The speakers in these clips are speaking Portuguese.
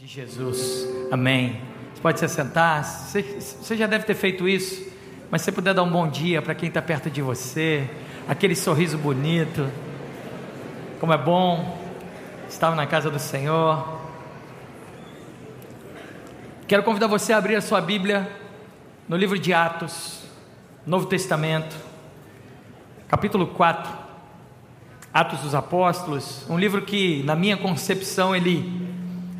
de Jesus. Amém. Você pode se sentar. Você, já deve ter feito isso, mas se você puder dar um bom dia para quem está perto de você, aquele sorriso bonito. Como é bom estar na casa do Senhor. Quero convidar você a abrir a sua Bíblia no livro de Atos, Novo Testamento, capítulo 4. Atos dos Apóstolos, um livro que, na minha concepção, ele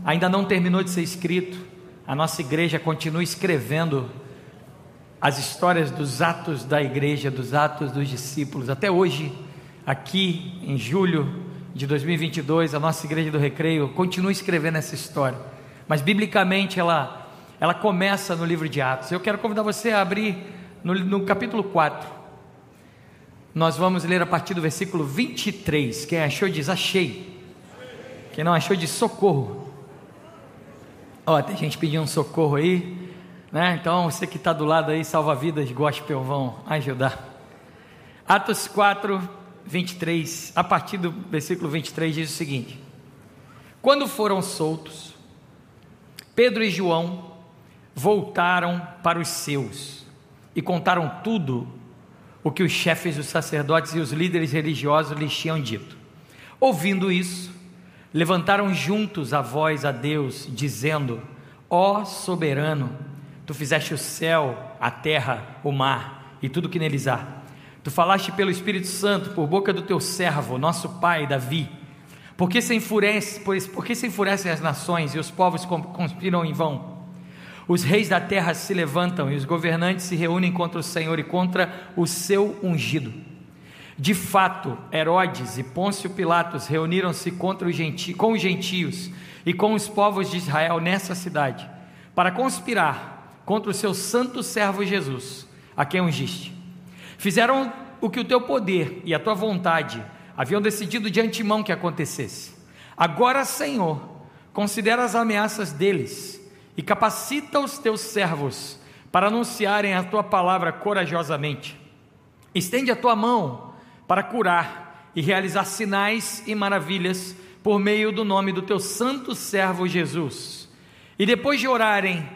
ainda não terminou de ser escrito. A nossa igreja continua escrevendo as histórias dos atos da igreja, dos atos dos discípulos. Até hoje, aqui em julho de 2022, a nossa igreja do Recreio continua escrevendo essa história. Mas biblicamente ela ela começa no livro de Atos. Eu quero convidar você a abrir no, no capítulo 4. Nós vamos ler a partir do versículo 23. Quem achou diz achei. Quem não achou diz socorro. Ó, tem gente pedindo socorro aí, né? Então você que está do lado aí, salva-vidas gospel, vão ajudar. Atos 4, 23, a partir do versículo 23 diz o seguinte: Quando foram soltos, Pedro e João voltaram para os seus e contaram tudo o que os chefes dos sacerdotes e os líderes religiosos lhes tinham dito. Ouvindo isso, levantaram juntos a voz a Deus, dizendo: Ó soberano, tu fizeste o céu, a terra, o mar e tudo que neles há. Tu falaste pelo Espírito Santo, por boca do teu servo, nosso pai Davi. Por que se, enfurece, por que se enfurecem as nações e os povos conspiram em vão? Os reis da terra se levantam e os governantes se reúnem contra o Senhor e contra o seu ungido. De fato, Herodes e Pôncio Pilatos reuniram-se genti com os gentios e com os povos de Israel nessa cidade, para conspirar contra o seu santo servo Jesus, a quem ungiste. Fizeram o que o teu poder e a tua vontade haviam decidido de antemão que acontecesse. Agora, Senhor, considera as ameaças deles e capacita os teus servos para anunciarem a tua palavra corajosamente. Estende a tua mão para curar e realizar sinais e maravilhas por meio do nome do teu santo servo Jesus. E depois de orarem,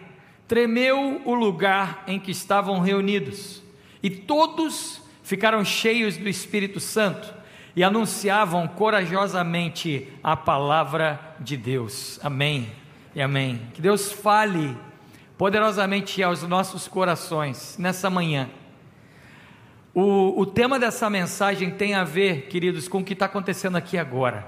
tremeu o lugar em que estavam reunidos, e todos ficaram cheios do Espírito Santo e anunciavam corajosamente a palavra de Deus. Amém e amém. Que Deus fale poderosamente aos nossos corações nessa manhã o, o tema dessa mensagem tem a ver, queridos, com o que está acontecendo aqui agora.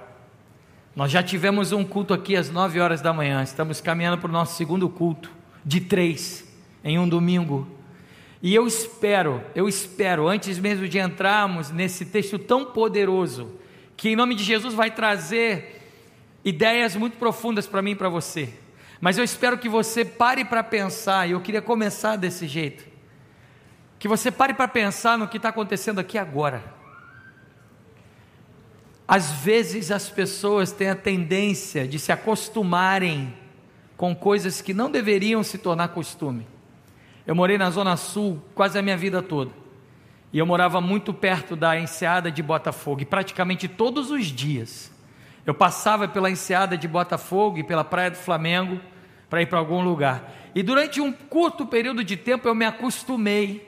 Nós já tivemos um culto aqui às 9 horas da manhã, estamos caminhando para o nosso segundo culto, de três, em um domingo. E eu espero, eu espero, antes mesmo de entrarmos nesse texto tão poderoso, que em nome de Jesus vai trazer ideias muito profundas para mim e para você. Mas eu espero que você pare para pensar, e eu queria começar desse jeito que você pare para pensar no que está acontecendo aqui agora. Às vezes as pessoas têm a tendência de se acostumarem com coisas que não deveriam se tornar costume. Eu morei na Zona Sul quase a minha vida toda. E eu morava muito perto da enseada de Botafogo, e praticamente todos os dias eu passava pela enseada de Botafogo e pela Praia do Flamengo para ir para algum lugar. E durante um curto período de tempo eu me acostumei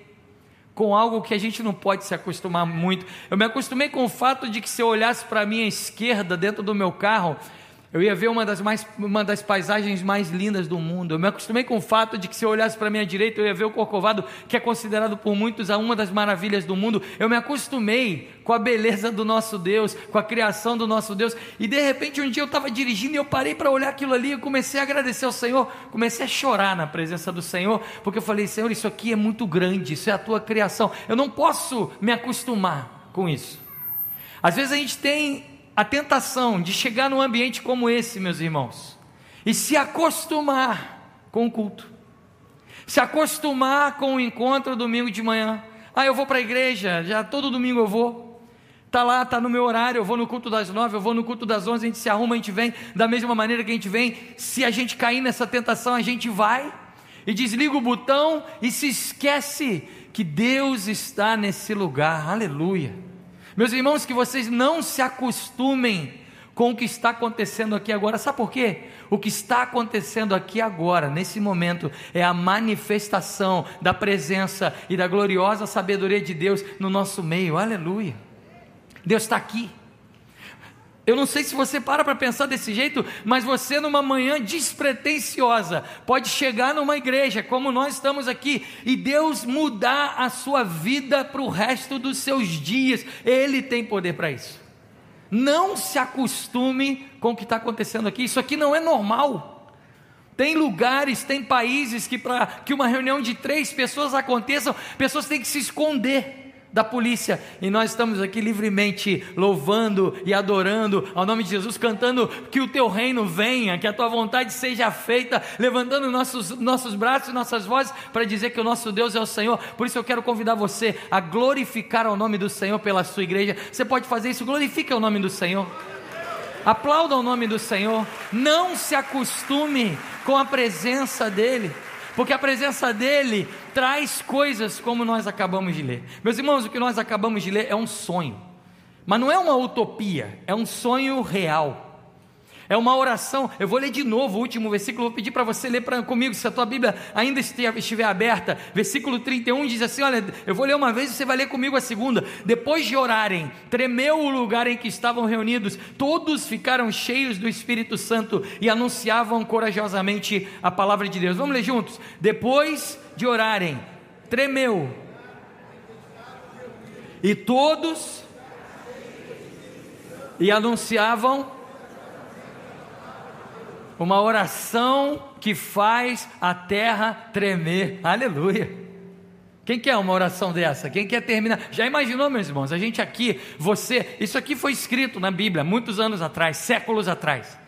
com algo que a gente não pode se acostumar muito. Eu me acostumei com o fato de que se eu olhasse para a minha esquerda dentro do meu carro, eu ia ver uma das, mais, uma das paisagens mais lindas do mundo. Eu me acostumei com o fato de que se eu olhasse para a minha direita, eu ia ver o Corcovado, que é considerado por muitos uma das maravilhas do mundo. Eu me acostumei com a beleza do nosso Deus, com a criação do nosso Deus. E de repente, um dia eu estava dirigindo e eu parei para olhar aquilo ali. Eu comecei a agradecer ao Senhor, comecei a chorar na presença do Senhor, porque eu falei: Senhor, isso aqui é muito grande, isso é a tua criação. Eu não posso me acostumar com isso. Às vezes a gente tem a tentação de chegar num ambiente como esse, meus irmãos, e se acostumar com o culto, se acostumar com o encontro domingo de manhã. Ah, eu vou para a igreja, já todo domingo eu vou. Tá lá, tá no meu horário, eu vou no culto das nove, eu vou no culto das onze, a gente se arruma, a gente vem da mesma maneira que a gente vem. Se a gente cair nessa tentação, a gente vai e desliga o botão e se esquece que Deus está nesse lugar. Aleluia. Meus irmãos, que vocês não se acostumem com o que está acontecendo aqui agora. Sabe por quê? O que está acontecendo aqui agora, nesse momento, é a manifestação da presença e da gloriosa sabedoria de Deus no nosso meio. Aleluia. Deus está aqui. Eu não sei se você para para pensar desse jeito, mas você numa manhã despretensiosa pode chegar numa igreja como nós estamos aqui e Deus mudar a sua vida para o resto dos seus dias. Ele tem poder para isso. Não se acostume com o que está acontecendo aqui. Isso aqui não é normal. Tem lugares, tem países que para que uma reunião de três pessoas aconteça, pessoas têm que se esconder da polícia, e nós estamos aqui livremente louvando e adorando ao nome de Jesus, cantando que o teu reino venha, que a tua vontade seja feita, levantando nossos, nossos braços e nossas vozes para dizer que o nosso Deus é o Senhor. Por isso eu quero convidar você a glorificar o nome do Senhor pela sua igreja. Você pode fazer isso, glorifique o nome do Senhor. Aplauda o nome do Senhor. Não se acostume com a presença dEle porque a presença dele traz coisas como nós acabamos de ler. Meus irmãos, o que nós acabamos de ler é um sonho, mas não é uma utopia, é um sonho real. É uma oração. Eu vou ler de novo o último versículo. Vou pedir para você ler pra, comigo, se a tua Bíblia ainda estiver aberta. Versículo 31 diz assim: Olha, eu vou ler uma vez e você vai ler comigo a segunda. Depois de orarem, tremeu o lugar em que estavam reunidos. Todos ficaram cheios do Espírito Santo e anunciavam corajosamente a palavra de Deus. Vamos ler juntos? Depois de orarem, tremeu. E todos e anunciavam uma oração que faz a terra tremer. Aleluia. Quem quer uma oração dessa? Quem quer terminar? Já imaginou, meus irmãos? A gente aqui, você, isso aqui foi escrito na Bíblia muitos anos atrás, séculos atrás.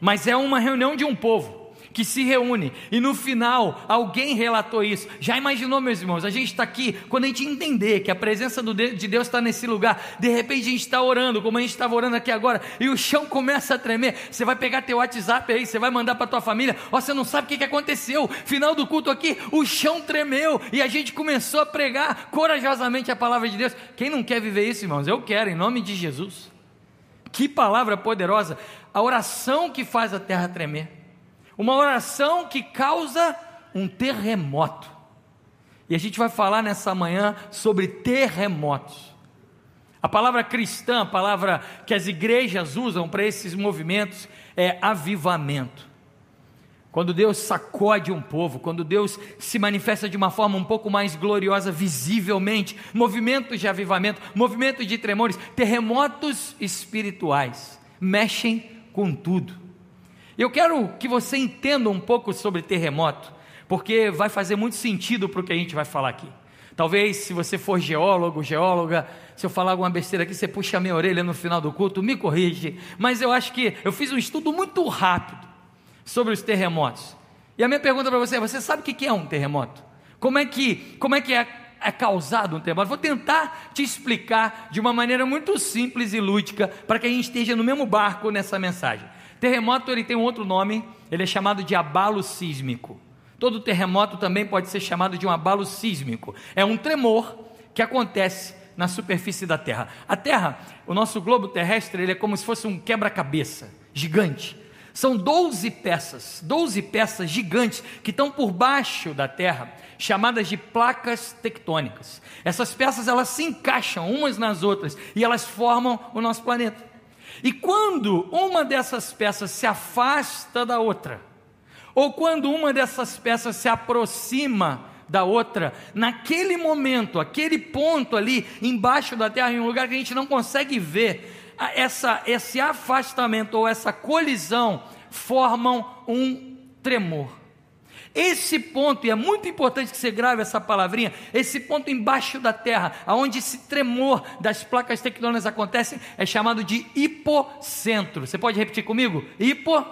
Mas é uma reunião de um povo que se reúne e no final alguém relatou isso. Já imaginou, meus irmãos? A gente está aqui, quando a gente entender que a presença de Deus está nesse lugar, de repente a gente está orando, como a gente estava orando aqui agora, e o chão começa a tremer. Você vai pegar teu WhatsApp aí, você vai mandar para tua família. Ó, você não sabe o que, que aconteceu. Final do culto aqui, o chão tremeu e a gente começou a pregar corajosamente a palavra de Deus. Quem não quer viver isso, irmãos? Eu quero, em nome de Jesus. Que palavra poderosa! A oração que faz a terra tremer uma oração que causa um terremoto. E a gente vai falar nessa manhã sobre terremotos. A palavra cristã, a palavra que as igrejas usam para esses movimentos é avivamento. Quando Deus sacode um povo, quando Deus se manifesta de uma forma um pouco mais gloriosa, visivelmente, movimentos de avivamento, movimentos de tremores, terremotos espirituais, mexem com tudo. Eu quero que você entenda um pouco sobre terremoto, porque vai fazer muito sentido para o que a gente vai falar aqui. Talvez, se você for geólogo, geóloga, se eu falar alguma besteira aqui, você puxa a minha orelha no final do culto, me corrige. Mas eu acho que eu fiz um estudo muito rápido sobre os terremotos. E a minha pergunta para você é: você sabe o que é um terremoto? Como é que, como é, que é, é causado um terremoto? Vou tentar te explicar de uma maneira muito simples e lúdica, para que a gente esteja no mesmo barco nessa mensagem. Terremoto ele tem um outro nome, ele é chamado de abalo sísmico. Todo terremoto também pode ser chamado de um abalo sísmico. É um tremor que acontece na superfície da Terra. A Terra, o nosso globo terrestre, ele é como se fosse um quebra-cabeça gigante. São 12 peças, 12 peças gigantes que estão por baixo da Terra, chamadas de placas tectônicas. Essas peças elas se encaixam umas nas outras e elas formam o nosso planeta. E quando uma dessas peças se afasta da outra, ou quando uma dessas peças se aproxima da outra, naquele momento, aquele ponto ali embaixo da terra, em um lugar que a gente não consegue ver, essa, esse afastamento ou essa colisão formam um tremor. Esse ponto, e é muito importante que você grave essa palavrinha, esse ponto embaixo da terra, aonde esse tremor das placas tectônicas acontece, é chamado de hipocentro. Você pode repetir comigo? Hipo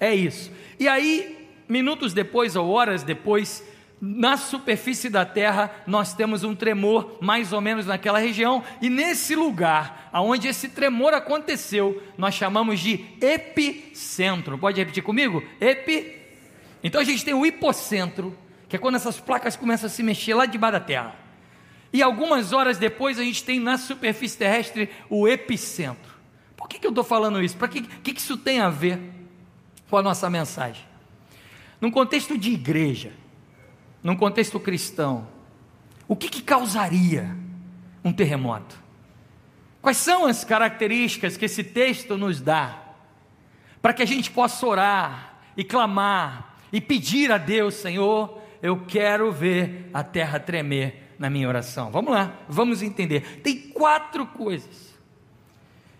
é isso. E aí, minutos depois ou horas depois, na superfície da terra, nós temos um tremor mais ou menos naquela região, e nesse lugar, aonde esse tremor aconteceu, nós chamamos de epicentro. Pode repetir comigo? Epicentro então a gente tem o hipocentro, que é quando essas placas começam a se mexer lá debaixo da Terra. E algumas horas depois a gente tem na superfície terrestre o epicentro. Por que, que eu estou falando isso? Para que, que, que isso tem a ver com a nossa mensagem? Num contexto de igreja, num contexto cristão, o que, que causaria um terremoto? Quais são as características que esse texto nos dá para que a gente possa orar e clamar e pedir a Deus, Senhor, eu quero ver a terra tremer na minha oração. Vamos lá, vamos entender. Tem quatro coisas,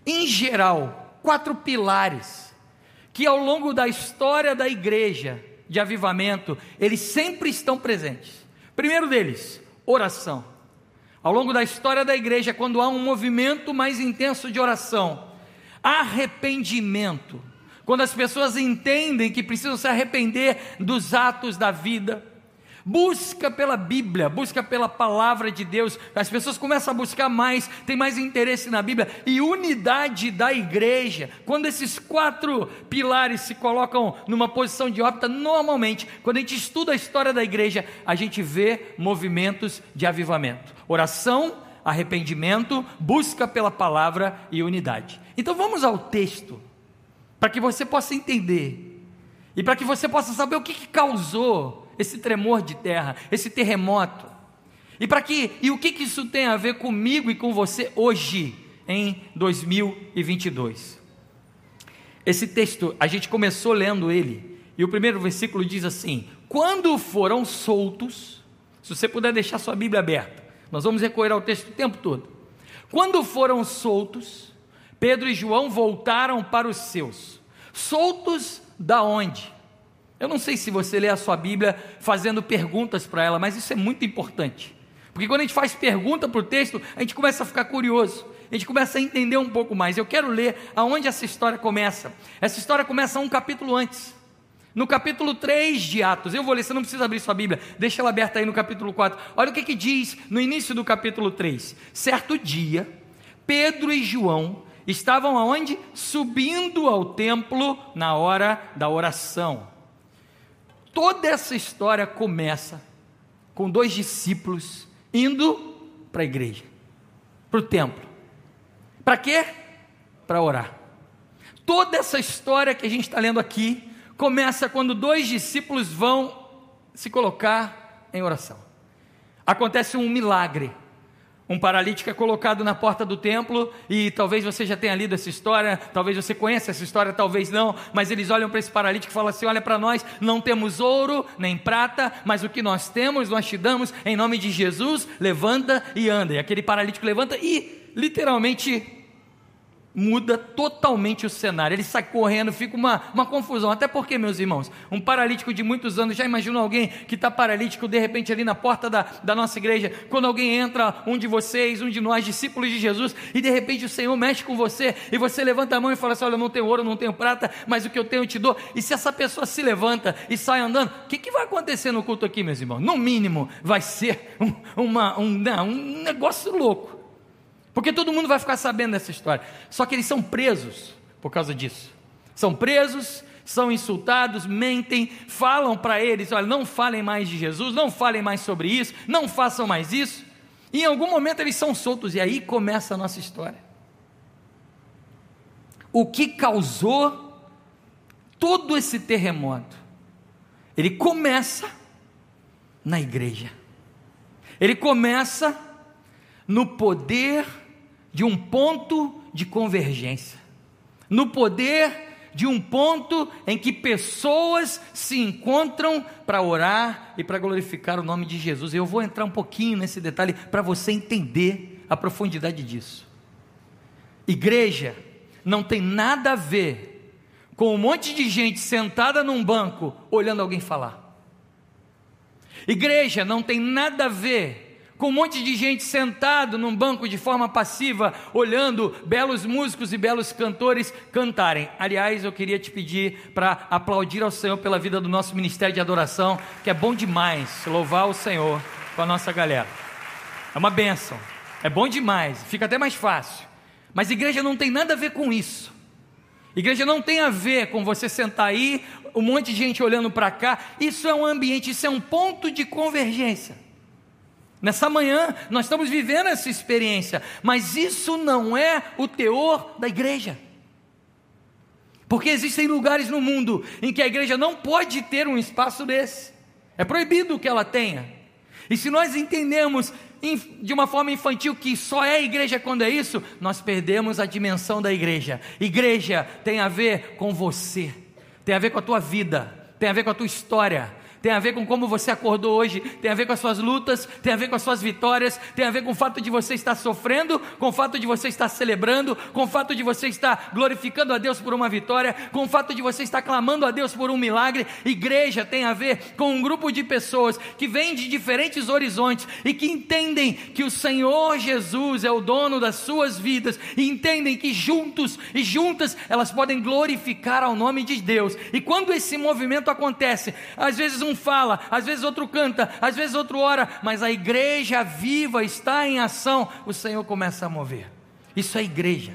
em geral, quatro pilares, que ao longo da história da igreja de avivamento, eles sempre estão presentes. Primeiro deles, oração. Ao longo da história da igreja, quando há um movimento mais intenso de oração, arrependimento, quando as pessoas entendem que precisam se arrepender dos atos da vida, busca pela Bíblia, busca pela palavra de Deus, as pessoas começam a buscar mais, tem mais interesse na Bíblia e unidade da igreja. Quando esses quatro pilares se colocam numa posição de órbita, normalmente, quando a gente estuda a história da igreja, a gente vê movimentos de avivamento. Oração, arrependimento, busca pela palavra e unidade. Então vamos ao texto para que você possa entender e para que você possa saber o que, que causou esse tremor de terra, esse terremoto. E para que e o que, que isso tem a ver comigo e com você hoje em 2022? Esse texto a gente começou lendo ele e o primeiro versículo diz assim: quando foram soltos, se você puder deixar sua Bíblia aberta, nós vamos recorrer ao texto o tempo todo. Quando foram soltos, Pedro e João voltaram para os seus. Soltos da onde? Eu não sei se você lê a sua Bíblia fazendo perguntas para ela, mas isso é muito importante. Porque quando a gente faz pergunta para o texto, a gente começa a ficar curioso, a gente começa a entender um pouco mais. Eu quero ler aonde essa história começa. Essa história começa um capítulo antes. No capítulo 3 de Atos, eu vou ler, você não precisa abrir sua Bíblia, deixa ela aberta aí no capítulo 4. Olha o que, que diz no início do capítulo 3. Certo dia, Pedro e João estavam aonde? Subindo ao templo na hora da oração. Toda essa história começa com dois discípulos indo para a igreja, para o templo. Para quê? Para orar. Toda essa história que a gente está lendo aqui começa quando dois discípulos vão se colocar em oração. Acontece um milagre um paralítico é colocado na porta do templo, e talvez você já tenha lido essa história, talvez você conheça essa história, talvez não, mas eles olham para esse paralítico e falam assim: Olha para nós, não temos ouro nem prata, mas o que nós temos, nós te damos em nome de Jesus, levanta e anda. E aquele paralítico levanta e literalmente muda totalmente o cenário. Ele sai correndo, fica uma, uma confusão. Até porque, meus irmãos, um paralítico de muitos anos, já imaginou alguém que está paralítico de repente ali na porta da, da nossa igreja, quando alguém entra, um de vocês, um de nós, discípulos de Jesus, e de repente o Senhor mexe com você, e você levanta a mão e fala assim: Olha, eu não tenho ouro, não tenho prata, mas o que eu tenho eu te dou. E se essa pessoa se levanta e sai andando, o que, que vai acontecer no culto aqui, meus irmãos? No mínimo, vai ser um, uma, um, não, um negócio louco. Porque todo mundo vai ficar sabendo dessa história. Só que eles são presos por causa disso. São presos, são insultados, mentem, falam para eles: olha, não falem mais de Jesus, não falem mais sobre isso, não façam mais isso. E em algum momento eles são soltos, e aí começa a nossa história. O que causou todo esse terremoto? Ele começa na igreja, ele começa no poder de um ponto de convergência, no poder de um ponto em que pessoas se encontram para orar e para glorificar o nome de Jesus. Eu vou entrar um pouquinho nesse detalhe para você entender a profundidade disso. Igreja não tem nada a ver com um monte de gente sentada num banco olhando alguém falar. Igreja não tem nada a ver com um monte de gente sentado num banco de forma passiva, olhando belos músicos e belos cantores cantarem. Aliás, eu queria te pedir para aplaudir ao Senhor pela vida do nosso ministério de adoração, que é bom demais louvar o Senhor com a nossa galera. É uma benção, é bom demais, fica até mais fácil. Mas igreja não tem nada a ver com isso. Igreja não tem a ver com você sentar aí, um monte de gente olhando para cá. Isso é um ambiente, isso é um ponto de convergência. Nessa manhã nós estamos vivendo essa experiência, mas isso não é o teor da igreja. Porque existem lugares no mundo em que a igreja não pode ter um espaço desse. É proibido que ela tenha. E se nós entendemos de uma forma infantil que só é igreja quando é isso, nós perdemos a dimensão da igreja. Igreja tem a ver com você, tem a ver com a tua vida, tem a ver com a tua história, tem a ver com como você acordou hoje, tem a ver com as suas lutas, tem a ver com as suas vitórias, tem a ver com o fato de você estar sofrendo, com o fato de você estar celebrando, com o fato de você estar glorificando a Deus por uma vitória, com o fato de você estar clamando a Deus por um milagre. Igreja tem a ver com um grupo de pessoas que vêm de diferentes horizontes e que entendem que o Senhor Jesus é o dono das suas vidas e entendem que juntos e juntas elas podem glorificar ao nome de Deus. E quando esse movimento acontece, às vezes um fala, às vezes outro canta, às vezes outro ora, mas a igreja viva está em ação, o Senhor começa a mover. Isso é igreja.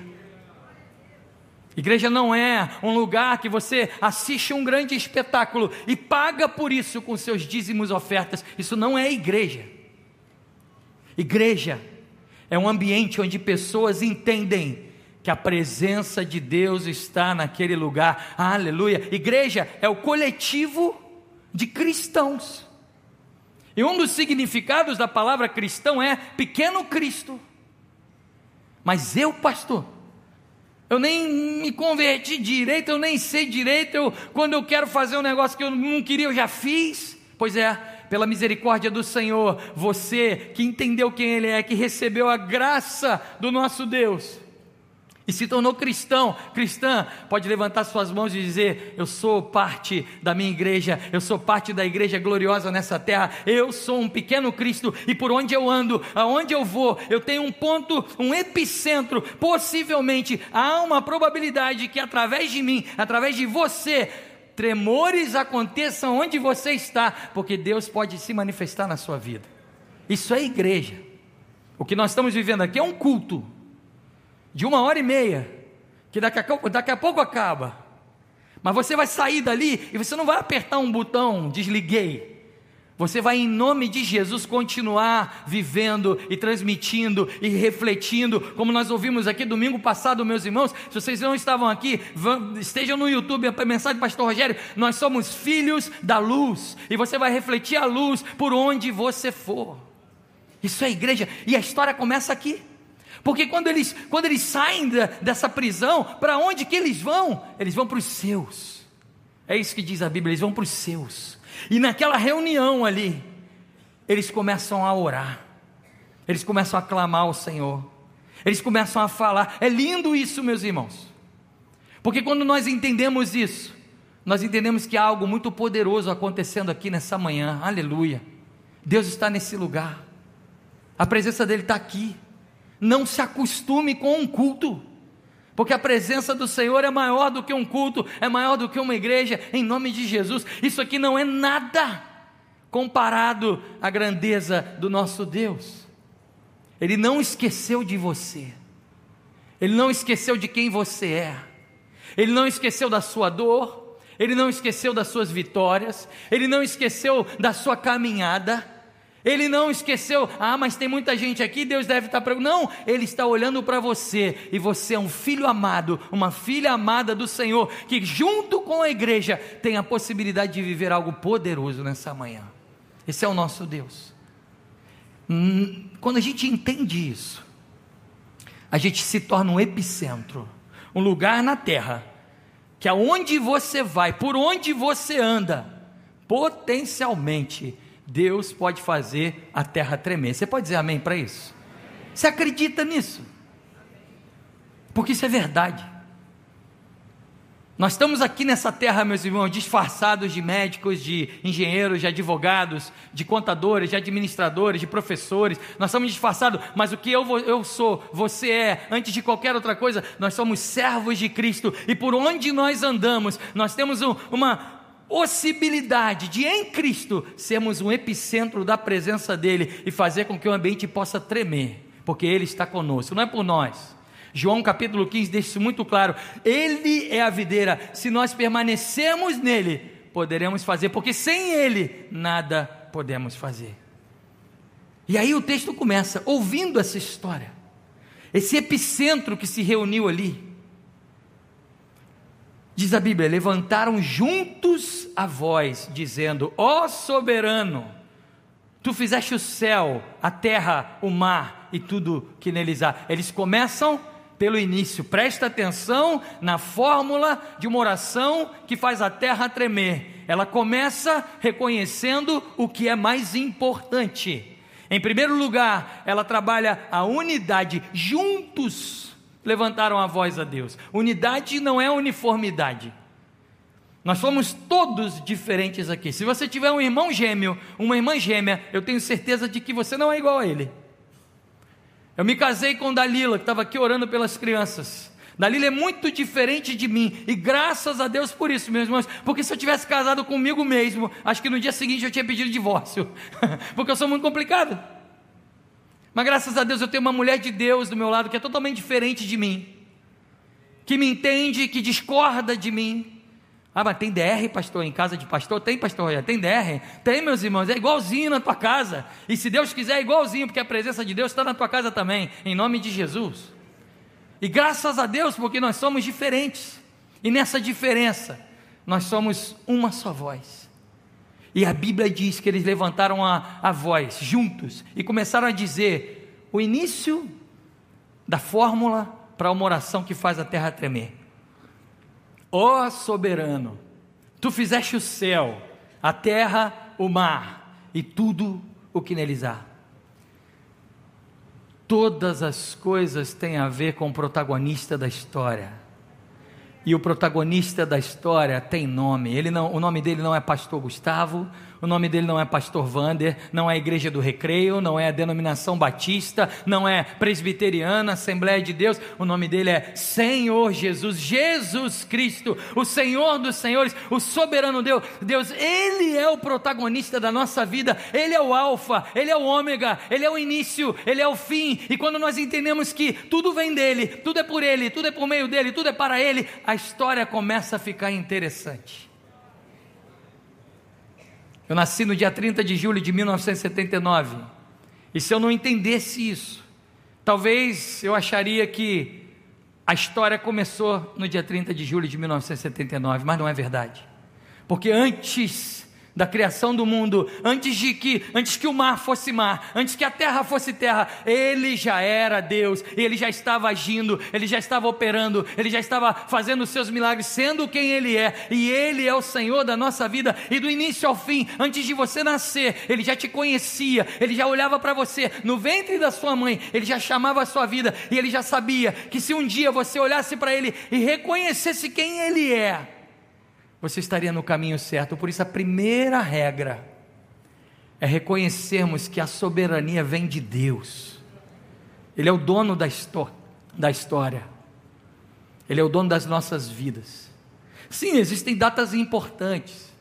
Igreja não é um lugar que você assiste um grande espetáculo e paga por isso com seus dízimos ofertas. Isso não é igreja. Igreja é um ambiente onde pessoas entendem que a presença de Deus está naquele lugar. Aleluia. Igreja é o coletivo de cristãos. E um dos significados da palavra cristão é pequeno Cristo. Mas eu, pastor, eu nem me converti direito, eu nem sei direito, eu, quando eu quero fazer um negócio que eu não queria, eu já fiz. Pois é, pela misericórdia do Senhor, você que entendeu quem Ele é, que recebeu a graça do nosso Deus, e se tornou cristão, cristã, pode levantar suas mãos e dizer: Eu sou parte da minha igreja, eu sou parte da igreja gloriosa nessa terra, eu sou um pequeno Cristo, e por onde eu ando, aonde eu vou, eu tenho um ponto, um epicentro, possivelmente há uma probabilidade que através de mim, através de você, tremores aconteçam onde você está, porque Deus pode se manifestar na sua vida. Isso é igreja. O que nós estamos vivendo aqui é um culto de uma hora e meia, que daqui a, daqui a pouco acaba. Mas você vai sair dali e você não vai apertar um botão, desliguei. Você vai, em nome de Jesus, continuar vivendo e transmitindo e refletindo, como nós ouvimos aqui domingo passado, meus irmãos. Se vocês não estavam aqui, estejam no YouTube, a mensagem do Pastor Rogério. Nós somos filhos da luz, e você vai refletir a luz por onde você for. Isso é igreja, e a história começa aqui. Porque quando eles, quando eles saem da, dessa prisão, para onde que eles vão? Eles vão para os seus. É isso que diz a Bíblia, eles vão para os seus. E naquela reunião ali, eles começam a orar. Eles começam a clamar ao Senhor. Eles começam a falar. É lindo isso, meus irmãos. Porque quando nós entendemos isso, nós entendemos que há algo muito poderoso acontecendo aqui nessa manhã. Aleluia. Deus está nesse lugar. A presença dele está aqui. Não se acostume com um culto, porque a presença do Senhor é maior do que um culto, é maior do que uma igreja, em nome de Jesus. Isso aqui não é nada comparado à grandeza do nosso Deus. Ele não esqueceu de você, ele não esqueceu de quem você é, ele não esqueceu da sua dor, ele não esqueceu das suas vitórias, ele não esqueceu da sua caminhada. Ele não esqueceu, ah, mas tem muita gente aqui, Deus deve estar para. Não, Ele está olhando para você, e você é um filho amado, uma filha amada do Senhor, que junto com a igreja tem a possibilidade de viver algo poderoso nessa manhã. Esse é o nosso Deus. Hum, quando a gente entende isso, a gente se torna um epicentro, um lugar na terra, que aonde você vai, por onde você anda, potencialmente, Deus pode fazer a terra tremer. Você pode dizer amém para isso? Você acredita nisso? Porque isso é verdade. Nós estamos aqui nessa terra, meus irmãos, disfarçados de médicos, de engenheiros, de advogados, de contadores, de administradores, de professores. Nós estamos disfarçados, mas o que eu, eu sou, você é, antes de qualquer outra coisa, nós somos servos de Cristo. E por onde nós andamos, nós temos um, uma, possibilidade de, em Cristo, sermos um epicentro da presença dEle e fazer com que o ambiente possa tremer, porque Ele está conosco, não é por nós. João capítulo 15 deixa isso muito claro: Ele é a videira, se nós permanecermos nele, poderemos fazer, porque sem Ele nada podemos fazer. E aí o texto começa, ouvindo essa história, esse epicentro que se reuniu ali, Diz a Bíblia: levantaram juntos a voz, dizendo: Ó soberano, tu fizeste o céu, a terra, o mar e tudo que neles há. Eles começam pelo início, presta atenção na fórmula de uma oração que faz a terra tremer. Ela começa reconhecendo o que é mais importante. Em primeiro lugar, ela trabalha a unidade, juntos levantaram a voz a Deus. Unidade não é uniformidade. Nós somos todos diferentes aqui. Se você tiver um irmão gêmeo, uma irmã gêmea, eu tenho certeza de que você não é igual a ele. Eu me casei com Dalila, que estava aqui orando pelas crianças. Dalila é muito diferente de mim, e graças a Deus por isso, meus irmãos, porque se eu tivesse casado comigo mesmo, acho que no dia seguinte eu tinha pedido divórcio, porque eu sou muito complicado. Mas graças a Deus eu tenho uma mulher de Deus do meu lado que é totalmente diferente de mim, que me entende, que discorda de mim. Ah, mas tem DR, pastor, em casa de pastor? Tem, pastor? Tem DR? Tem, meus irmãos, é igualzinho na tua casa. E se Deus quiser, é igualzinho, porque a presença de Deus está na tua casa também, em nome de Jesus. E graças a Deus, porque nós somos diferentes. E nessa diferença, nós somos uma só voz. E a Bíblia diz que eles levantaram a, a voz juntos e começaram a dizer o início da fórmula para uma oração que faz a terra tremer. Ó oh, soberano, tu fizeste o céu, a terra, o mar e tudo o que neles há. Todas as coisas têm a ver com o protagonista da história. E o protagonista da história tem nome. Ele não, o nome dele não é Pastor Gustavo, o nome dele não é Pastor Vander, não é Igreja do Recreio, não é a denominação batista, não é presbiteriana, Assembleia de Deus. O nome dele é Senhor Jesus, Jesus Cristo, o Senhor dos Senhores, o soberano Deus. Deus, Ele é o protagonista da nossa vida, Ele é o Alfa, Ele é o Ômega, Ele é o início, Ele é o fim. E quando nós entendemos que tudo vem dele, tudo é por Ele, tudo é por meio dele, tudo é para Ele, a história começa a ficar interessante. Eu nasci no dia 30 de julho de 1979. E se eu não entendesse isso, talvez eu acharia que a história começou no dia 30 de julho de 1979, mas não é verdade. Porque antes da criação do mundo, antes de que, antes que o mar fosse mar, antes que a terra fosse terra, ele já era Deus, ele já estava agindo, ele já estava operando, ele já estava fazendo os seus milagres, sendo quem ele é, e ele é o Senhor da nossa vida, e do início ao fim, antes de você nascer, ele já te conhecia, ele já olhava para você no ventre da sua mãe, ele já chamava a sua vida, e ele já sabia que se um dia você olhasse para ele e reconhecesse quem ele é, você estaria no caminho certo. Por isso, a primeira regra é reconhecermos que a soberania vem de Deus. Ele é o dono da, da história, Ele é o dono das nossas vidas. Sim, existem datas importantes,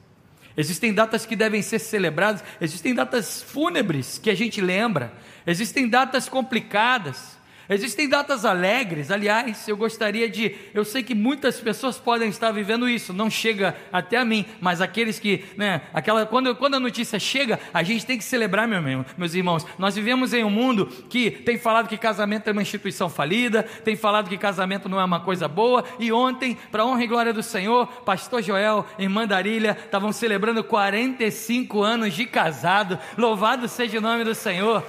existem datas que devem ser celebradas, existem datas fúnebres que a gente lembra, existem datas complicadas. Existem datas alegres, aliás, eu gostaria de. Eu sei que muitas pessoas podem estar vivendo isso, não chega até a mim, mas aqueles que, né, aquela, quando, quando a notícia chega, a gente tem que celebrar, meu, meus irmãos. Nós vivemos em um mundo que tem falado que casamento é uma instituição falida, tem falado que casamento não é uma coisa boa, e ontem, para honra e glória do Senhor, Pastor Joel, irmã Darília, estavam celebrando 45 anos de casado, louvado seja o nome do Senhor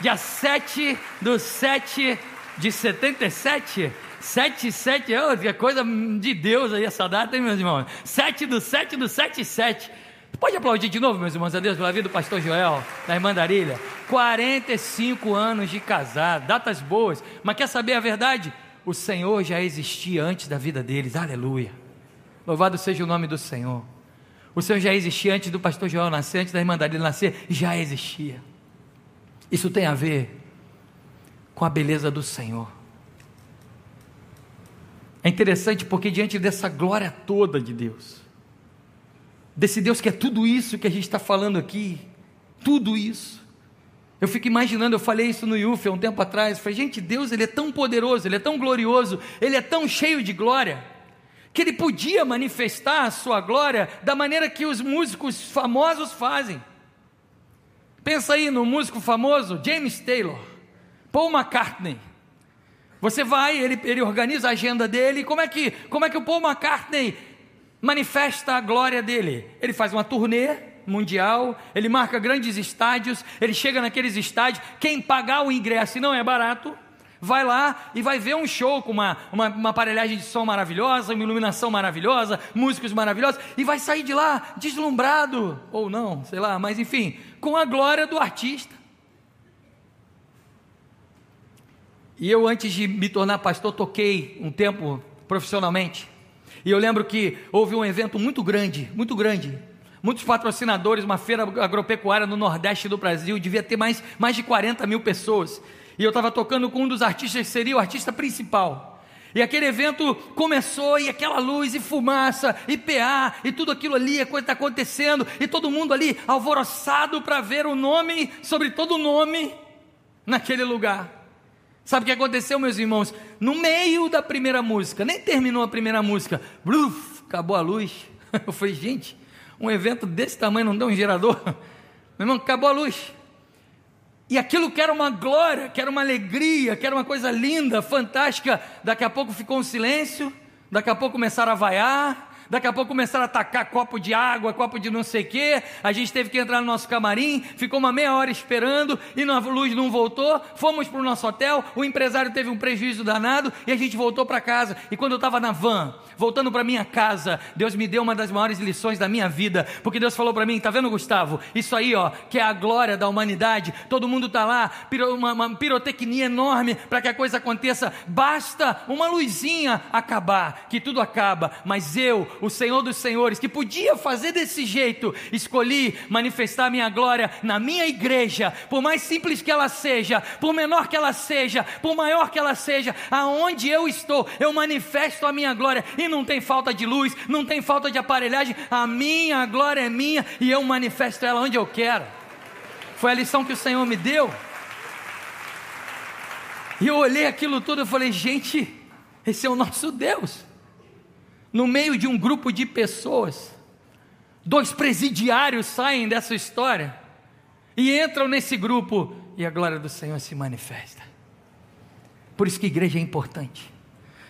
dia 7 do 7 de 77. 7, 7, oh, que coisa de Deus aí essa data, hein, meus irmãos? 7 do 7 do 7, 7. Pode aplaudir de novo, meus irmãos, a Deus pela vida do pastor Joel, da irmã Darília. 45 anos de casado, datas boas. Mas quer saber a verdade? O Senhor já existia antes da vida deles, aleluia. Louvado seja o nome do Senhor. O Senhor já existia antes do pastor Joel nascer, antes da irmã Darília nascer, já existia. Isso tem a ver com a beleza do Senhor. É interessante porque, diante dessa glória toda de Deus, desse Deus que é tudo isso que a gente está falando aqui, tudo isso, eu fico imaginando, eu falei isso no IUF há um tempo atrás, falei, gente, Deus ele é tão poderoso, ele é tão glorioso, ele é tão cheio de glória, que ele podia manifestar a sua glória da maneira que os músicos famosos fazem. Pensa aí no músico famoso James Taylor, Paul McCartney. Você vai, ele, ele organiza a agenda dele. Como é que, como é que o Paul McCartney manifesta a glória dele. Ele faz uma turnê mundial, ele marca grandes estádios, ele chega naqueles estádios, quem pagar o ingresso e não é barato, vai lá e vai ver um show com uma, uma, uma, aparelhagem de som maravilhosa, uma iluminação maravilhosa, músicos maravilhosos, e vai sair de lá deslumbrado, ou não, sei lá, mas enfim, com a glória do artista. E eu, antes de me tornar pastor, toquei um tempo profissionalmente. E eu lembro que houve um evento muito grande, muito grande. Muitos patrocinadores, uma feira agropecuária no Nordeste do Brasil, devia ter mais, mais de 40 mil pessoas. E eu estava tocando com um dos artistas seria o artista principal. E aquele evento começou, e aquela luz, e fumaça, e PA, e tudo aquilo ali, a coisa está acontecendo, e todo mundo ali alvoroçado para ver o nome, sobre todo o nome, naquele lugar. Sabe o que aconteceu, meus irmãos? No meio da primeira música, nem terminou a primeira música, bluf, acabou a luz. Eu falei, gente, um evento desse tamanho não deu um gerador? Meu irmão, acabou a luz. E aquilo que era uma glória, que era uma alegria, que era uma coisa linda, fantástica, daqui a pouco ficou um silêncio, daqui a pouco começaram a vaiar, Daqui a pouco começaram a atacar copo de água, copo de não sei o quê. A gente teve que entrar no nosso camarim, ficou uma meia hora esperando e a luz não voltou. Fomos para o nosso hotel, o empresário teve um prejuízo danado e a gente voltou para casa. E quando eu estava na van, voltando para minha casa, Deus me deu uma das maiores lições da minha vida, porque Deus falou para mim: tá vendo, Gustavo? Isso aí, ó, que é a glória da humanidade. Todo mundo está lá, uma, uma pirotecnia enorme para que a coisa aconteça. Basta uma luzinha acabar, que tudo acaba. Mas eu, o Senhor dos Senhores, que podia fazer desse jeito, escolhi manifestar minha glória na minha igreja, por mais simples que ela seja, por menor que ela seja, por maior que ela seja, aonde eu estou, eu manifesto a minha glória e não tem falta de luz, não tem falta de aparelhagem, a minha glória é minha e eu manifesto ela onde eu quero. Foi a lição que o Senhor me deu. E eu olhei aquilo tudo e falei, gente, esse é o nosso Deus no meio de um grupo de pessoas, dois presidiários saem dessa história e entram nesse grupo e a glória do Senhor se manifesta. Por isso que igreja é importante.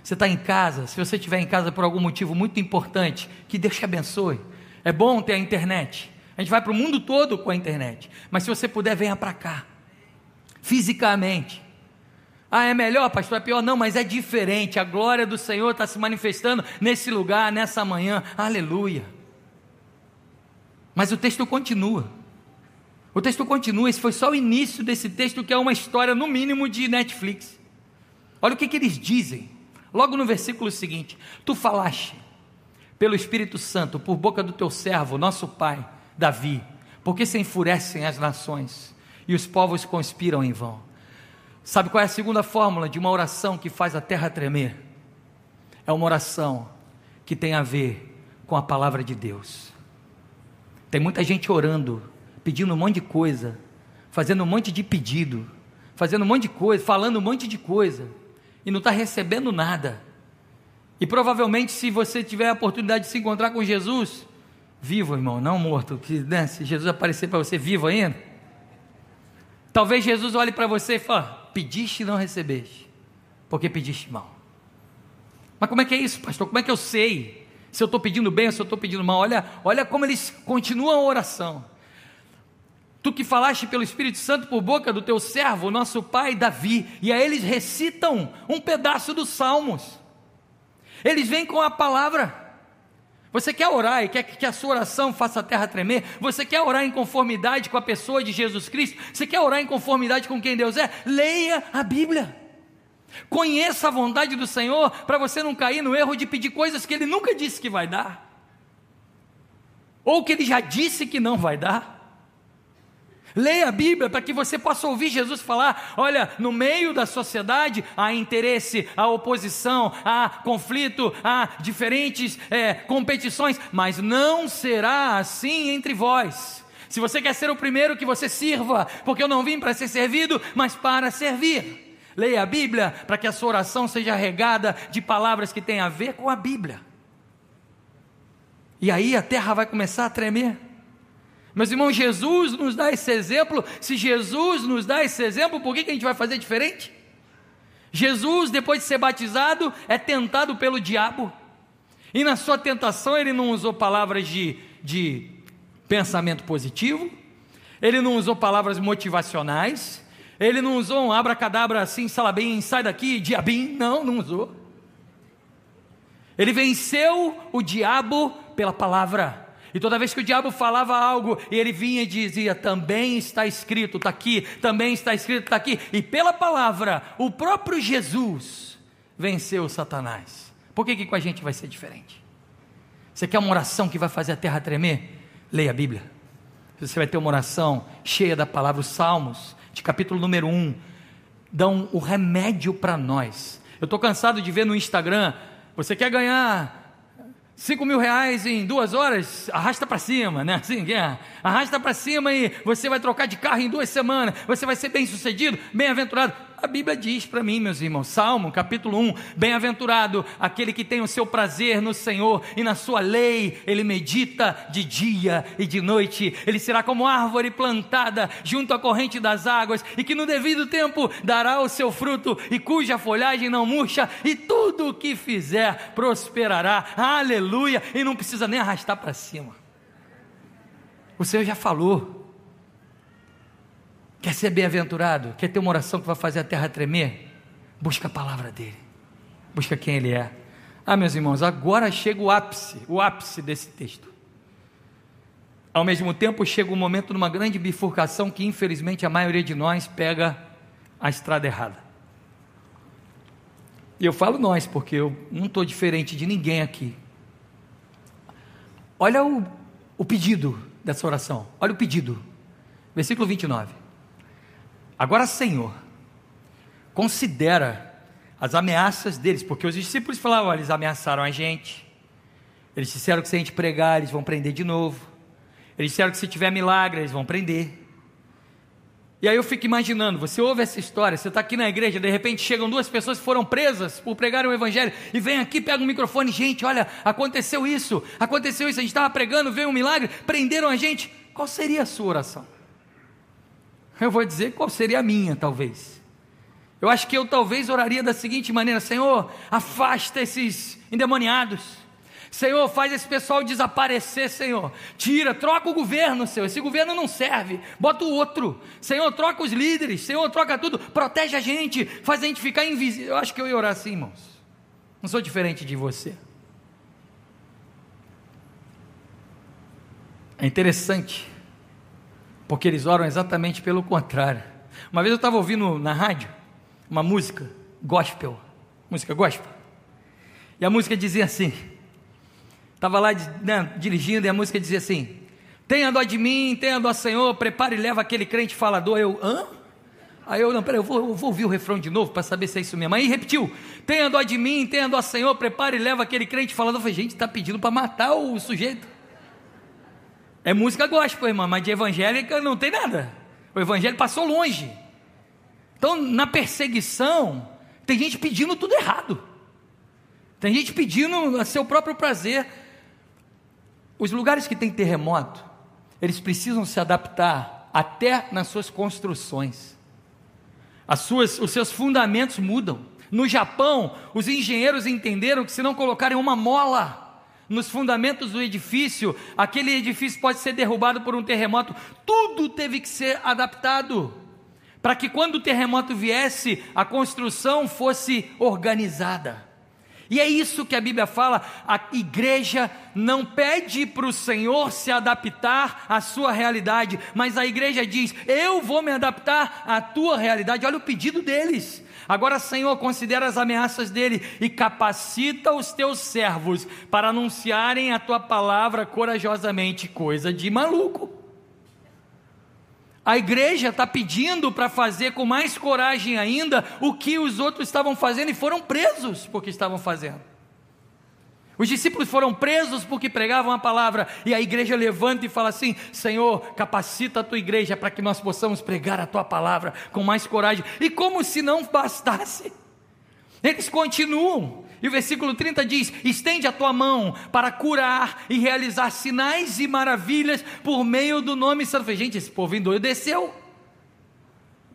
Você está em casa, se você estiver em casa por algum motivo muito importante, que Deus te abençoe. É bom ter a internet. A gente vai para o mundo todo com a internet. Mas se você puder, venha para cá. Fisicamente. Ah, é melhor, pastor? É pior? Não, mas é diferente. A glória do Senhor está se manifestando nesse lugar, nessa manhã. Aleluia. Mas o texto continua. O texto continua. Esse foi só o início desse texto, que é uma história, no mínimo, de Netflix. Olha o que, que eles dizem. Logo no versículo seguinte: Tu falaste pelo Espírito Santo, por boca do teu servo, nosso pai, Davi, porque se enfurecem as nações e os povos conspiram em vão. Sabe qual é a segunda fórmula de uma oração que faz a terra tremer? É uma oração que tem a ver com a palavra de Deus. Tem muita gente orando, pedindo um monte de coisa, fazendo um monte de pedido, fazendo um monte de coisa, falando um monte de coisa, e não está recebendo nada. E provavelmente, se você tiver a oportunidade de se encontrar com Jesus, vivo, irmão, não morto, que né, se Jesus aparecer para você vivo ainda, talvez Jesus olhe para você e fale: pediste e não recebeste, porque pediste mal. Mas como é que é isso, pastor? Como é que eu sei se eu estou pedindo bem ou se eu estou pedindo mal? Olha, olha como eles continuam a oração. Tu que falaste pelo Espírito Santo por boca do teu servo, nosso pai Davi, e aí eles recitam um pedaço dos Salmos. Eles vêm com a palavra. Você quer orar e quer que a sua oração faça a terra tremer? Você quer orar em conformidade com a pessoa de Jesus Cristo? Você quer orar em conformidade com quem Deus é? Leia a Bíblia. Conheça a vontade do Senhor para você não cair no erro de pedir coisas que Ele nunca disse que vai dar, ou que Ele já disse que não vai dar. Leia a Bíblia para que você possa ouvir Jesus falar: olha, no meio da sociedade há interesse, há oposição, há conflito, há diferentes é, competições, mas não será assim entre vós. Se você quer ser o primeiro, que você sirva, porque eu não vim para ser servido, mas para servir. Leia a Bíblia para que a sua oração seja regada de palavras que têm a ver com a Bíblia. E aí a terra vai começar a tremer. Meus irmãos, Jesus nos dá esse exemplo. Se Jesus nos dá esse exemplo, por que, que a gente vai fazer diferente? Jesus, depois de ser batizado, é tentado pelo diabo. E na sua tentação, ele não usou palavras de, de pensamento positivo, ele não usou palavras motivacionais, ele não usou um abracadabra assim, salabim, sai daqui, diabim, não, não usou. Ele venceu o diabo pela palavra. E toda vez que o diabo falava algo, ele vinha e dizia: também está escrito, está aqui, também está escrito, está aqui. E pela palavra, o próprio Jesus venceu Satanás. Por que, que com a gente vai ser diferente? Você quer uma oração que vai fazer a terra tremer? Leia a Bíblia. Você vai ter uma oração cheia da palavra, os Salmos, de capítulo número 1, dão o remédio para nós. Eu estou cansado de ver no Instagram, você quer ganhar 5 mil reais em duas horas, arrasta para cima, né? Assim, é. arrasta para cima e você vai trocar de carro em duas semanas, você vai ser bem sucedido, bem aventurado. A Bíblia diz para mim, meus irmãos, Salmo capítulo 1: Bem-aventurado aquele que tem o seu prazer no Senhor e na sua lei, ele medita de dia e de noite. Ele será como árvore plantada junto à corrente das águas e que no devido tempo dará o seu fruto e cuja folhagem não murcha, e tudo o que fizer prosperará. Aleluia! E não precisa nem arrastar para cima. O Senhor já falou. Quer ser bem-aventurado? Quer ter uma oração que vai fazer a terra tremer? Busca a palavra dele. Busca quem ele é. Ah, meus irmãos, agora chega o ápice, o ápice desse texto. Ao mesmo tempo, chega o um momento de uma grande bifurcação que, infelizmente, a maioria de nós pega a estrada errada. E eu falo nós, porque eu não estou diferente de ninguém aqui. Olha o, o pedido dessa oração. Olha o pedido. Versículo 29. Agora, Senhor, considera as ameaças deles, porque os discípulos falaram: eles ameaçaram a gente, eles disseram que se a gente pregar, eles vão prender de novo, eles disseram que se tiver milagre, eles vão prender. E aí eu fico imaginando, você ouve essa história, você está aqui na igreja, de repente chegam duas pessoas que foram presas por pregar o evangelho, e vem aqui, pega um microfone, gente, olha, aconteceu isso, aconteceu isso, a gente estava pregando, veio um milagre, prenderam a gente. Qual seria a sua oração? Eu vou dizer qual seria a minha, talvez. Eu acho que eu talvez oraria da seguinte maneira: Senhor, afasta esses endemoniados. Senhor, faz esse pessoal desaparecer, Senhor. Tira, troca o governo, Senhor. Esse governo não serve. Bota o outro. Senhor, troca os líderes. Senhor, troca tudo. Protege a gente. Faz a gente ficar invisível. Eu acho que eu ia orar assim, irmãos. Não sou diferente de você. É interessante porque eles oram exatamente pelo contrário. Uma vez eu estava ouvindo na rádio uma música gospel, música gospel, e a música dizia assim: estava lá né, dirigindo e a música dizia assim: Tenha dó de mim, tenha dó, Senhor, prepare e leva aquele crente falador. Eu, hã? Aí eu, não, peraí, eu vou, eu vou ouvir o refrão de novo para saber se é isso mesmo. Aí repetiu: Tenha dó de mim, tenha dó, Senhor, prepare e leva aquele crente falador. Eu falei, gente, está pedindo para matar o sujeito. É música gospel, irmã, mas de evangélica não tem nada. O evangelho passou longe. Então, na perseguição, tem gente pedindo tudo errado. Tem gente pedindo a seu próprio prazer. Os lugares que tem terremoto, eles precisam se adaptar até nas suas construções. As suas, os seus fundamentos mudam. No Japão, os engenheiros entenderam que se não colocarem uma mola nos fundamentos do edifício, aquele edifício pode ser derrubado por um terremoto, tudo teve que ser adaptado, para que quando o terremoto viesse, a construção fosse organizada. E é isso que a Bíblia fala, a igreja não pede para o Senhor se adaptar à sua realidade, mas a igreja diz: Eu vou me adaptar à tua realidade. Olha o pedido deles. Agora, Senhor, considera as ameaças dele e capacita os teus servos para anunciarem a tua palavra corajosamente, coisa de maluco. A igreja está pedindo para fazer com mais coragem ainda o que os outros estavam fazendo e foram presos porque estavam fazendo. Os discípulos foram presos porque pregavam a palavra, e a igreja levanta e fala assim: Senhor, capacita a tua igreja para que nós possamos pregar a tua palavra com mais coragem. E como se não bastasse, eles continuam. E o versículo 30 diz: Estende a tua mão para curar e realizar sinais e maravilhas por meio do nome santo. Gente, esse povo indo desceu.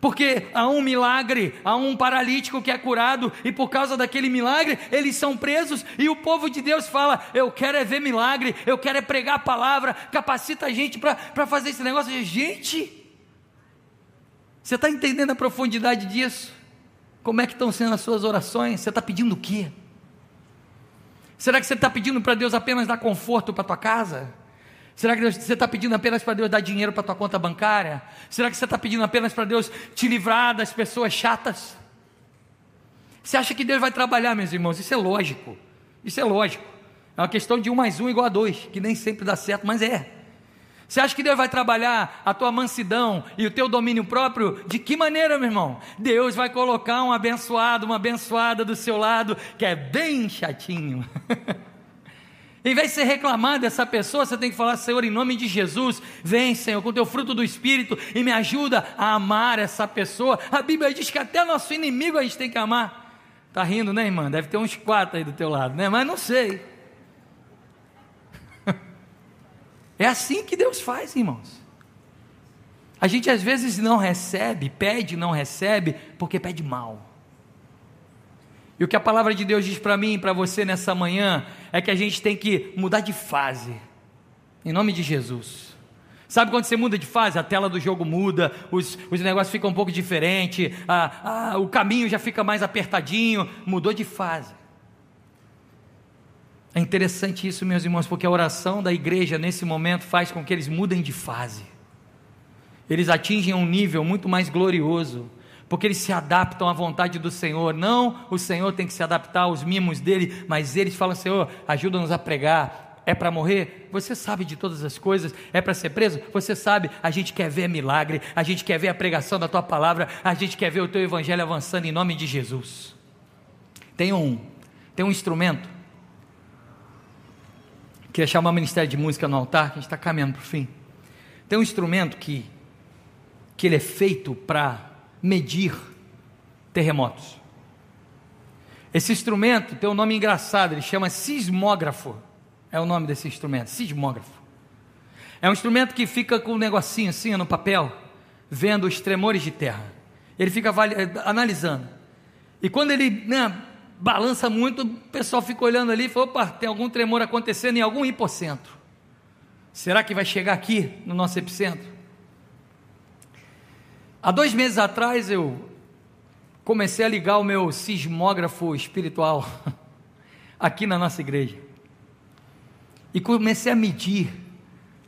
Porque há um milagre, há um paralítico que é curado, e por causa daquele milagre, eles são presos, e o povo de Deus fala: Eu quero é ver milagre, eu quero é pregar a palavra, capacita a gente para fazer esse negócio. Gente, você está entendendo a profundidade disso? Como é que estão sendo as suas orações? Você está pedindo o quê? Será que você está pedindo para Deus apenas dar conforto para tua casa? Será que você está pedindo apenas para Deus dar dinheiro para tua conta bancária? Será que você está pedindo apenas para Deus te livrar das pessoas chatas? Você acha que Deus vai trabalhar, meus irmãos? Isso é lógico. Isso é lógico. É uma questão de um mais um igual a dois, que nem sempre dá certo, mas é. Você acha que Deus vai trabalhar a tua mansidão e o teu domínio próprio? De que maneira, meu irmão? Deus vai colocar um abençoado, uma abençoada do seu lado, que é bem chatinho. Em vez de você reclamar dessa pessoa, você tem que falar: Senhor, em nome de Jesus, vem, Senhor, com o teu fruto do Espírito e me ajuda a amar essa pessoa. A Bíblia diz que até nosso inimigo a gente tem que amar. Tá rindo, né, irmã? Deve ter uns quatro aí do teu lado, né? Mas não sei. É assim que Deus faz, irmãos. A gente às vezes não recebe, pede, não recebe, porque pede mal. E o que a palavra de Deus diz para mim e para você nessa manhã é que a gente tem que mudar de fase, em nome de Jesus. Sabe quando você muda de fase? A tela do jogo muda, os, os negócios ficam um pouco diferentes, a, a, o caminho já fica mais apertadinho, mudou de fase. É interessante isso, meus irmãos, porque a oração da igreja nesse momento faz com que eles mudem de fase. Eles atingem um nível muito mais glorioso porque eles se adaptam à vontade do Senhor. Não o Senhor tem que se adaptar aos mimos dele, mas eles falam: Senhor, ajuda-nos a pregar. É para morrer? Você sabe de todas as coisas. É para ser preso? Você sabe. A gente quer ver milagre, a gente quer ver a pregação da tua palavra, a gente quer ver o teu evangelho avançando em nome de Jesus. Tem um, tem um instrumento. Queria chamar o Ministério de Música no altar, que a gente está caminhando para o fim. Tem um instrumento que, que ele é feito para medir terremotos. Esse instrumento tem um nome engraçado, ele chama sismógrafo. É o nome desse instrumento, sismógrafo. É um instrumento que fica com um negocinho assim no papel, vendo os tremores de terra. Ele fica eh, analisando. E quando ele né, balança muito, o pessoal fica olhando ali e fala: opa, tem algum tremor acontecendo em algum hipocentro. Será que vai chegar aqui no nosso epicentro? Há dois meses atrás eu comecei a ligar o meu sismógrafo espiritual aqui na nossa igreja e comecei a medir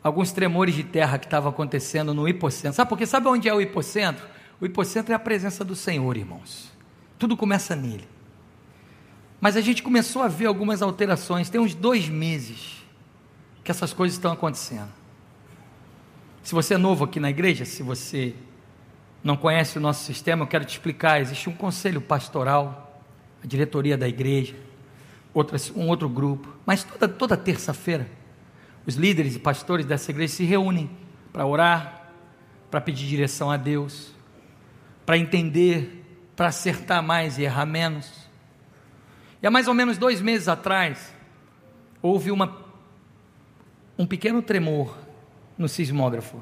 alguns tremores de terra que estavam acontecendo no hipocentro. Sabe por quê? Sabe onde é o hipocentro? O hipocentro é a presença do Senhor, irmãos. Tudo começa nele. Mas a gente começou a ver algumas alterações. Tem uns dois meses que essas coisas estão acontecendo. Se você é novo aqui na igreja, se você não conhece o nosso sistema, eu quero te explicar. Existe um conselho pastoral, a diretoria da igreja, outras, um outro grupo. Mas toda, toda terça-feira, os líderes e pastores dessa igreja se reúnem para orar, para pedir direção a Deus, para entender, para acertar mais e errar menos. E há mais ou menos dois meses atrás, houve uma, um pequeno tremor no sismógrafo.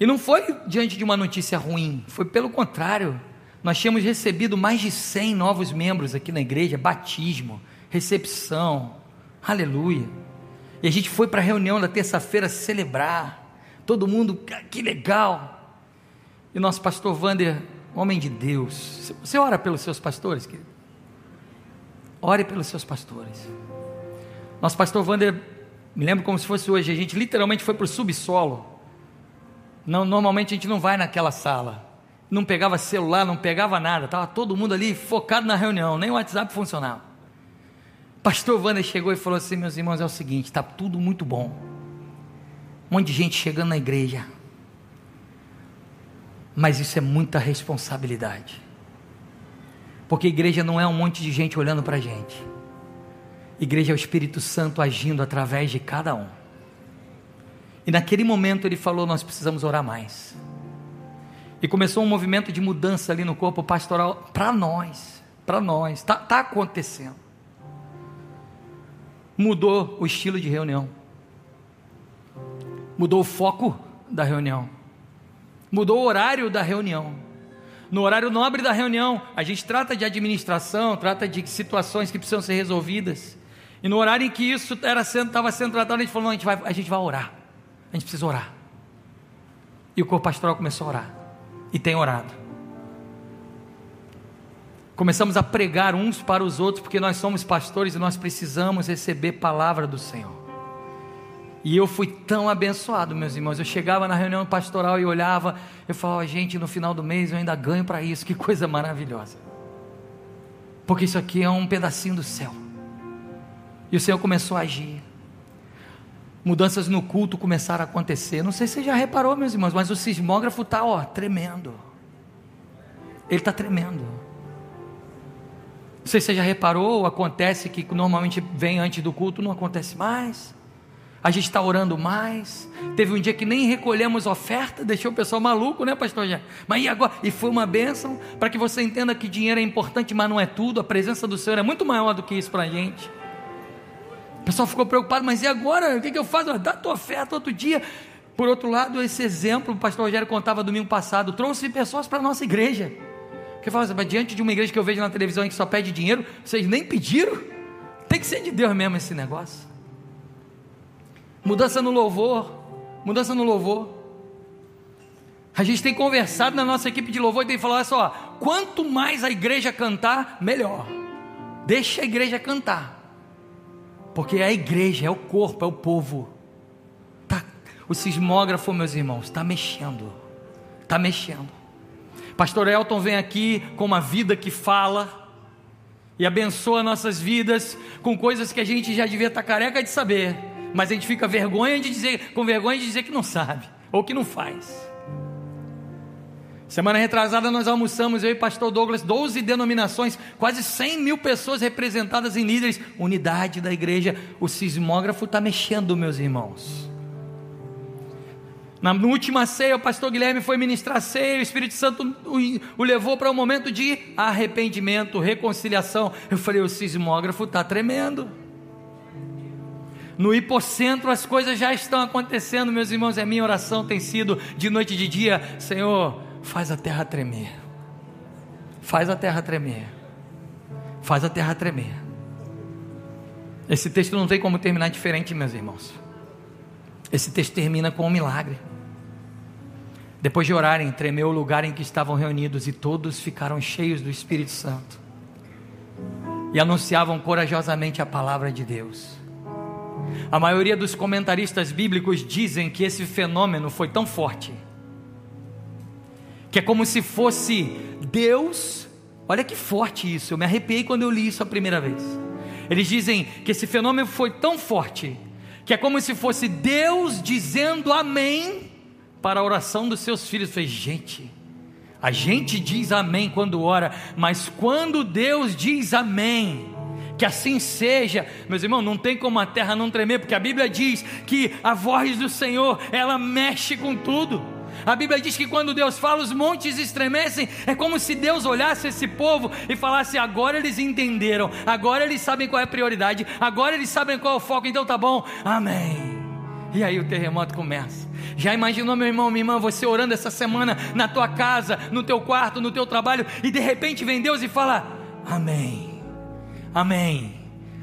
E não foi diante de uma notícia ruim, foi pelo contrário. Nós tínhamos recebido mais de 100 novos membros aqui na igreja, batismo, recepção, aleluia. E a gente foi para a reunião da terça-feira celebrar, todo mundo, que legal. E nosso pastor Vander, homem de Deus, você ora pelos seus pastores, querido? Ore pelos seus pastores. Nosso pastor Vander, me lembro como se fosse hoje, a gente literalmente foi para o subsolo não, normalmente a gente não vai naquela sala. Não pegava celular, não pegava nada. Estava todo mundo ali focado na reunião, nem o WhatsApp funcionava. Pastor Wander chegou e falou assim: meus irmãos, é o seguinte, está tudo muito bom. Um monte de gente chegando na igreja. Mas isso é muita responsabilidade. Porque igreja não é um monte de gente olhando para a gente. Igreja é o Espírito Santo agindo através de cada um. E naquele momento ele falou: Nós precisamos orar mais. E começou um movimento de mudança ali no corpo pastoral para nós. Para nós. Está tá acontecendo. Mudou o estilo de reunião. Mudou o foco da reunião. Mudou o horário da reunião. No horário nobre da reunião, a gente trata de administração, trata de situações que precisam ser resolvidas. E no horário em que isso estava sendo, sendo tratado, a gente falou: a gente, vai, a gente vai orar. A gente precisa orar. E o corpo pastoral começou a orar. E tem orado. Começamos a pregar uns para os outros, porque nós somos pastores e nós precisamos receber palavra do Senhor. E eu fui tão abençoado, meus irmãos. Eu chegava na reunião pastoral e olhava, eu falava, gente, no final do mês eu ainda ganho para isso, que coisa maravilhosa. Porque isso aqui é um pedacinho do céu. E o Senhor começou a agir. Mudanças no culto começaram a acontecer. Não sei se você já reparou, meus irmãos, mas o sismógrafo está, ó, tremendo. Ele está tremendo. Não sei se você já reparou, acontece que normalmente vem antes do culto, não acontece mais. A gente está orando mais. Teve um dia que nem recolhemos oferta, deixou o pessoal maluco, né, pastor? Mas e agora? E foi uma bênção para que você entenda que dinheiro é importante, mas não é tudo. A presença do Senhor é muito maior do que isso para a gente. O pessoal ficou preocupado, mas e agora? O que, que eu faço? Dá tua oferta outro dia. Por outro lado, esse exemplo, o pastor Rogério contava domingo passado, trouxe pessoas para a nossa igreja. Que fala assim, mas diante de uma igreja que eu vejo na televisão que só pede dinheiro, vocês nem pediram? Tem que ser de Deus mesmo esse negócio. Mudança no louvor. Mudança no louvor. A gente tem conversado na nossa equipe de louvor e tem falado assim: ó, quanto mais a igreja cantar, melhor. Deixa a igreja cantar. Porque é a igreja, é o corpo, é o povo. Tá, o sismógrafo, meus irmãos, está mexendo. Está mexendo. Pastor Elton vem aqui com uma vida que fala e abençoa nossas vidas com coisas que a gente já devia estar tá careca de saber mas a gente fica vergonha de dizer, com vergonha de dizer que não sabe ou que não faz. Semana retrasada nós almoçamos, eu e pastor Douglas, 12 denominações, quase 100 mil pessoas representadas em líderes, unidade da igreja. O sismógrafo está mexendo, meus irmãos. Na última ceia, o pastor Guilherme foi ministrar ceia, o Espírito Santo o, levou para um momento de arrependimento, reconciliação. Eu falei: o sismógrafo está tremendo. No hipocentro as coisas já estão acontecendo, meus irmãos. A minha oração tem sido de noite e de dia: Senhor, faz a terra tremer. Faz a terra tremer. Faz a terra tremer. Esse texto não tem como terminar diferente, meus irmãos. Esse texto termina com um milagre. Depois de orarem, tremeu o lugar em que estavam reunidos e todos ficaram cheios do Espírito Santo e anunciavam corajosamente a palavra de Deus. A maioria dos comentaristas bíblicos dizem que esse fenômeno foi tão forte que é como se fosse Deus. Olha que forte isso, eu me arrepiei quando eu li isso a primeira vez. Eles dizem que esse fenômeno foi tão forte que é como se fosse Deus dizendo amém para a oração dos seus filhos. Falei, gente, a gente diz amém quando ora, mas quando Deus diz amém, que assim seja, meus irmãos, não tem como a terra não tremer, porque a Bíblia diz que a voz do Senhor, ela mexe com tudo. A Bíblia diz que quando Deus fala, os montes estremecem. É como se Deus olhasse esse povo e falasse: agora eles entenderam, agora eles sabem qual é a prioridade, agora eles sabem qual é o foco, então tá bom, amém. E aí o terremoto começa. Já imaginou, meu irmão, minha irmã, você orando essa semana na tua casa, no teu quarto, no teu trabalho, e de repente vem Deus e fala: Amém. Amém.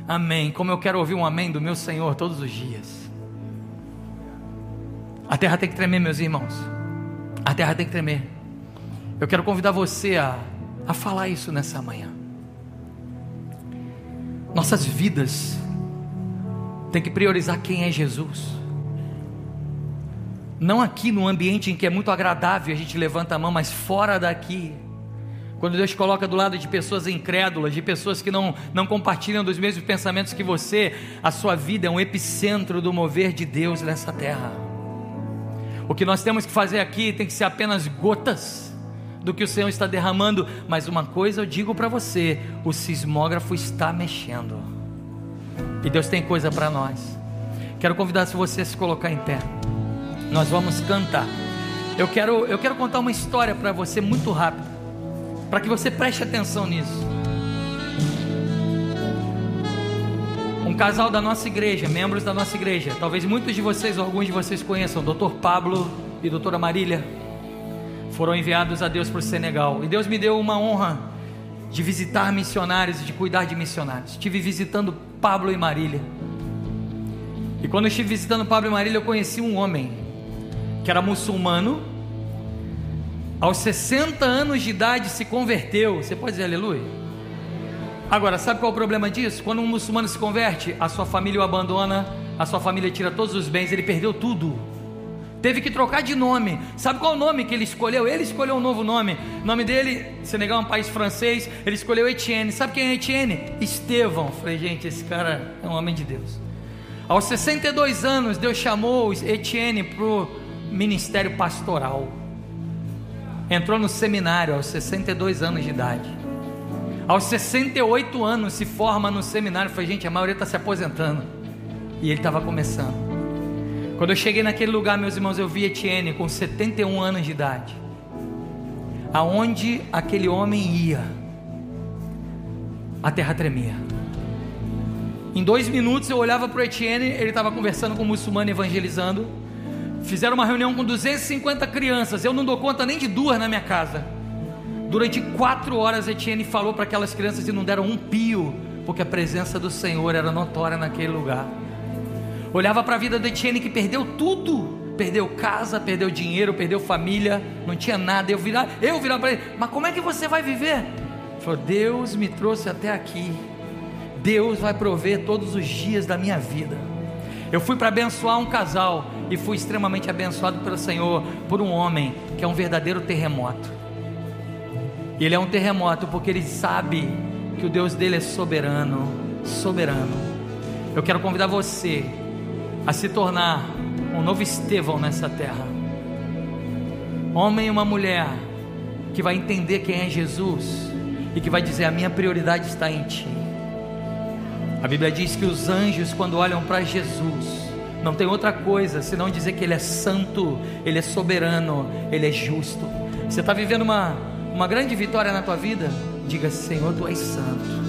Amém. Como eu quero ouvir um amém do meu Senhor todos os dias. A terra tem que tremer, meus irmãos. A terra tem que tremer. Eu quero convidar você a, a falar isso nessa manhã. Nossas vidas tem que priorizar quem é Jesus. Não aqui no ambiente em que é muito agradável a gente levanta a mão, mas fora daqui quando Deus coloca do lado de pessoas incrédulas, de pessoas que não, não compartilham dos mesmos pensamentos que você, a sua vida é um epicentro do mover de Deus nessa terra. O que nós temos que fazer aqui tem que ser apenas gotas do que o Senhor está derramando, mas uma coisa eu digo para você: o sismógrafo está mexendo, e Deus tem coisa para nós. Quero convidar se você a se colocar em pé, nós vamos cantar. Eu quero, eu quero contar uma história para você muito rápido para que você preste atenção nisso. Casal da nossa igreja, membros da nossa igreja, talvez muitos de vocês ou alguns de vocês conheçam, Dr. Pablo e doutora Marília. foram enviados a Deus para o Senegal. E Deus me deu uma honra de visitar missionários e de cuidar de missionários. Estive visitando Pablo e Marília. E quando eu estive visitando Pablo e Marília, eu conheci um homem que era muçulmano. Aos 60 anos de idade se converteu. Você pode dizer aleluia? Agora, sabe qual é o problema disso? Quando um muçulmano se converte, a sua família o abandona, a sua família tira todos os bens, ele perdeu tudo. Teve que trocar de nome. Sabe qual é o nome que ele escolheu? Ele escolheu um novo nome. O nome dele, Senegal é um país francês. Ele escolheu Etienne. Sabe quem é Etienne? Estevão. Falei, gente, esse cara é um homem de Deus. Aos 62 anos, Deus chamou Etienne para o ministério pastoral. Entrou no seminário aos 62 anos de idade. Aos 68 anos se forma no seminário. Falei, gente, a maioria está se aposentando. E ele estava começando. Quando eu cheguei naquele lugar, meus irmãos, eu vi Etienne com 71 anos de idade. Aonde aquele homem ia, a terra tremia. Em dois minutos eu olhava para o Etienne, ele estava conversando com um muçulmano evangelizando. Fizeram uma reunião com 250 crianças, eu não dou conta nem de duas na minha casa. Durante quatro horas Etienne falou para aquelas crianças e não deram um pio, porque a presença do Senhor era notória naquele lugar. Olhava para a vida do Etienne que perdeu tudo. Perdeu casa, perdeu dinheiro, perdeu família, não tinha nada. Eu virava, eu virava para ele, mas como é que você vai viver? Ele falou, Deus me trouxe até aqui. Deus vai prover todos os dias da minha vida. Eu fui para abençoar um casal e fui extremamente abençoado pelo Senhor por um homem que é um verdadeiro terremoto. E ele é um terremoto porque ele sabe que o Deus dele é soberano, soberano. Eu quero convidar você a se tornar um novo Estevão nessa terra. Homem e uma mulher que vai entender quem é Jesus e que vai dizer: A minha prioridade está em Ti. A Bíblia diz que os anjos, quando olham para Jesus, não tem outra coisa senão dizer que Ele é santo, Ele é soberano, Ele é justo. Você está vivendo uma, uma grande vitória na tua vida? Diga: Senhor, Tu és santo.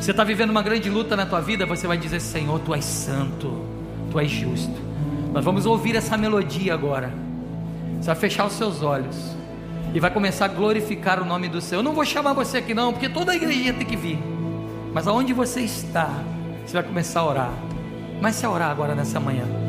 Você está vivendo uma grande luta na tua vida? Você vai dizer: Senhor, Tu és santo tu és justo. Nós vamos ouvir essa melodia agora. Você vai fechar os seus olhos e vai começar a glorificar o nome do Senhor. Eu não vou chamar você aqui não, porque toda a igreja tem que vir. Mas aonde você está, você vai começar a orar. Comece a orar agora nessa manhã.